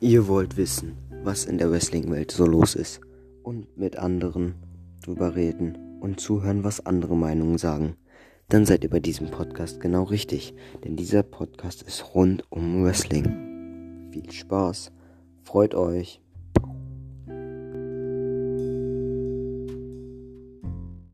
Ihr wollt wissen, was in der Wrestling-Welt so los ist und mit anderen drüber reden und zuhören, was andere Meinungen sagen, dann seid ihr bei diesem Podcast genau richtig, denn dieser Podcast ist rund um Wrestling. Viel Spaß, freut euch.